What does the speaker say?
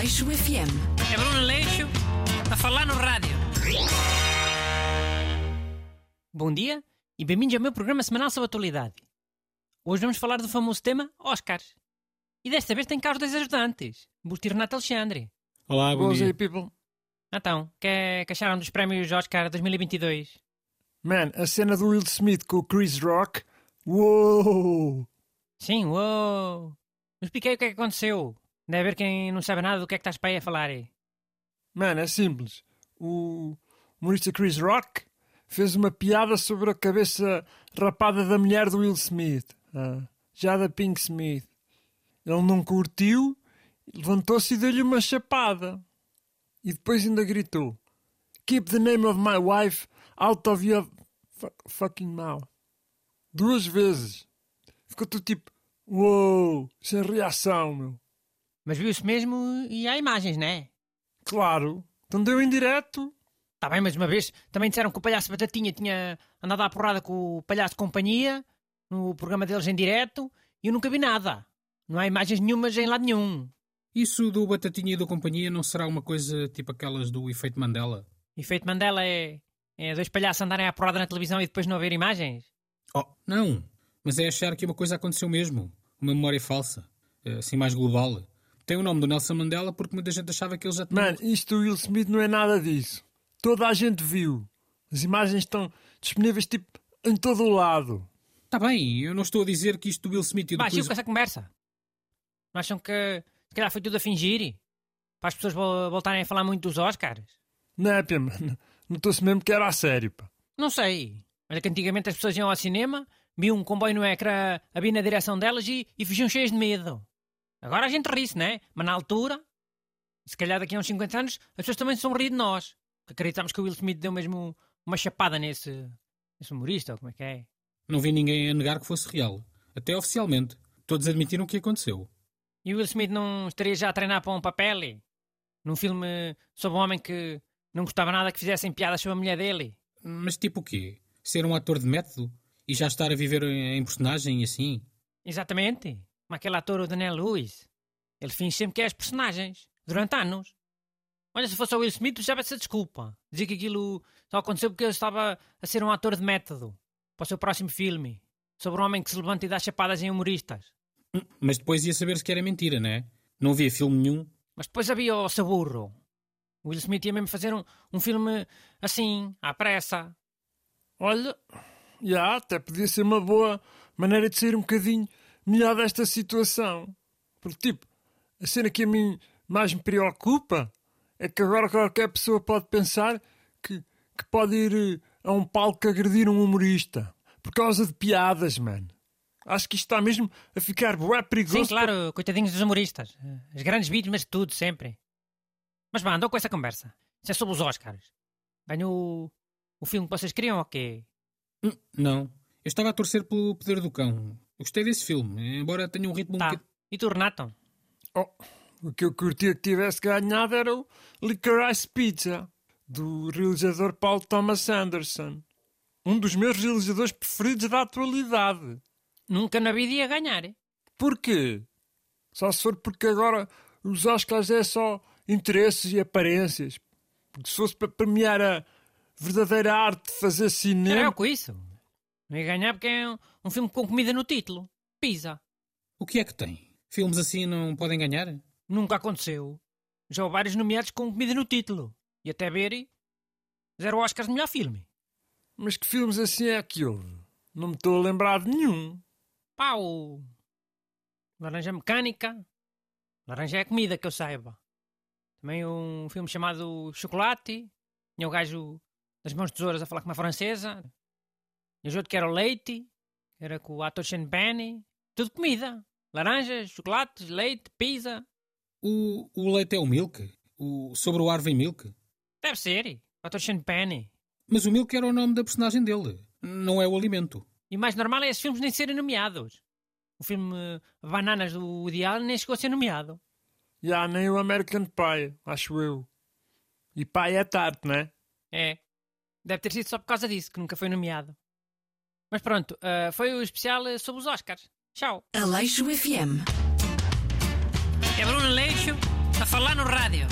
Aleixo FM. É Bruno Leixo a falar no rádio. Bom dia e bem-vindos ao meu programa semanal sobre atualidade. Hoje vamos falar do famoso tema Oscars. E desta vez tem cá os dois ajudantes, Busto e Renato Alexandre. Olá, bom Boas dia. aí, people. Então, que, que acharam dos prémios Oscar 2022? Man, a cena do Will Smith com o Chris Rock. Uou! Sim, uou! Não expliquei o que é que aconteceu. Deve haver quem não sabe nada do que é que estás para aí a falar. aí. Man, é simples. O humorista Chris Rock fez uma piada sobre a cabeça rapada da mulher do Will Smith. Ah, já da Pink Smith. Ele não curtiu, levantou-se e deu-lhe uma chapada. E depois ainda gritou: Keep the name of my wife out of your fu- fucking mouth. Duas vezes. Ficou tudo tipo: Uou! Sem reação, meu. Mas viu-se mesmo e há imagens, não é? Claro. Então deu em direto. Está bem, mas uma vez também disseram que o palhaço Batatinha tinha andado à porrada com o palhaço de companhia no programa deles em direto e eu nunca vi nada. Não há imagens nenhumas em lado nenhum. Isso do Batatinha e da companhia não será uma coisa tipo aquelas do efeito Mandela? Efeito Mandela é, é dois palhaços andarem à porrada na televisão e depois não haver imagens? Oh, não. Mas é achar que uma coisa aconteceu mesmo. Uma memória falsa. Eh, Assim mais global. Tem o nome do Nelson Mandela porque muita gente achava que ele já tinha... Mano, isto do Will Smith não é nada disso. Toda a gente viu. As imagens estão disponíveis tipo em todo o lado. Está Tá bem, eu não estou a dizer que isto do Will Smith e do Baixo coisa... com essa conversa. Não acham que se calhar foi tudo a fingir? Para as pessoas vol- voltarem a falar muito dos Oscars? Não é, pá, mano? Notou-se mesmo que era a sério, pá. Não sei. Olha que antigamente as pessoas iam ao cinema, viam um comboio no ecrã a vir na direção delas e, e fugiam cheias de medo. Agora a gente ri-se, né? Mas na altura, se calhar daqui a uns 50 anos, as pessoas também se vão rir de nós. Acreditamos que o Will Smith deu mesmo uma chapada nesse, nesse humorista, ou como é que é? Não vi ninguém a negar que fosse real. Até oficialmente. Todos admitiram que aconteceu. E o Will Smith não estaria já a treinar para um papel? Num filme sobre um homem que não gostava nada que fizessem piadas sobre a mulher dele? Mas tipo o quê? Ser um ator de método? E já estar a viver em personagem e assim? Exatamente. Como aquele ator, o Daniel Lewis. Ele finge sempre que é as personagens. Durante anos. Olha, se fosse o Will Smith, já vai ser desculpa. Dizer que aquilo só aconteceu porque ele estava a ser um ator de método. Para o seu próximo filme. Sobre um homem que se levanta e dá chapadas em humoristas. Hum, Mas depois ia saber-se que era mentira, né? Não havia filme nenhum. Mas depois havia o Saburro. O Will Smith ia mesmo fazer um, um filme assim, à pressa. Olha, já, até podia ser uma boa maneira de sair um bocadinho melhor desta situação. Porque, tipo, a cena que a mim mais me preocupa é que agora qualquer pessoa pode pensar que, que pode ir eh, a um palco agredir um humorista por causa de piadas, mano. Acho que isto está mesmo a ficar bué perigoso. Sim, claro, coitadinhos dos humoristas. As grandes vítimas de tudo, sempre. Mas vá, andou com essa conversa. Isso é sobre os Oscars. Ganhou o, o filme que vocês queriam ou quê? Hum, Não. Eu estava a torcer pelo Poder do Cão. Eu gostei desse filme, embora tenha um ritmo um Tá. bocadinho... E tu, Renato? Oh, o que eu curtia que tivesse ganhado era o Licorice Pizza, do realizador Paul Thomas Anderson. Um dos meus realizadores preferidos da atualidade. Nunca na vida ia ganhar. Porquê? Só se for porque agora os Oscars é só interesses e aparências. Porque se fosse para premiar a verdadeira arte de fazer Era cinema. eu com isso. Não ia ganhar porque é um, um filme com comida no título. Pizza. O que é que tem? Filmes assim não podem ganhar? Nunca aconteceu. Já houve vários nomeados com comida no título. E até ver, zero Oscars de melhor filme. Mas que filmes assim é que houve? Não me estou a lembrar de nenhum. Pá, o... Laranja Mecânica. Laranja é comida, que eu saiba. Também um filme chamado Chocolate. Tinha o gajo das mãos tesouras a falar com uma francesa. E o outro que era o Leite. Era com o ator Sean Penny. Tudo comida. Laranjas, chocolates, leite, pizza. O, o leite é o Milk? O, sobre o Harvey Milk? Deve ser. O ator Sean Penny. Mas o Milk era o nome da personagem dele. Não é o alimento. E o mais normal é esses filmes nem serem nomeados. O filme eh, Bananas do Woody Allen nem chegou a ser nomeado. Já nem o American Pie, acho eu. E pai é tarde, né? É. Deve ter sido só por causa disso que nunca foi nomeado. Mas pronto, ah, foi o especial eh, sobre os Oscars. Tchau. Aleixo FM. É Bruno Leixo A falar no rádio.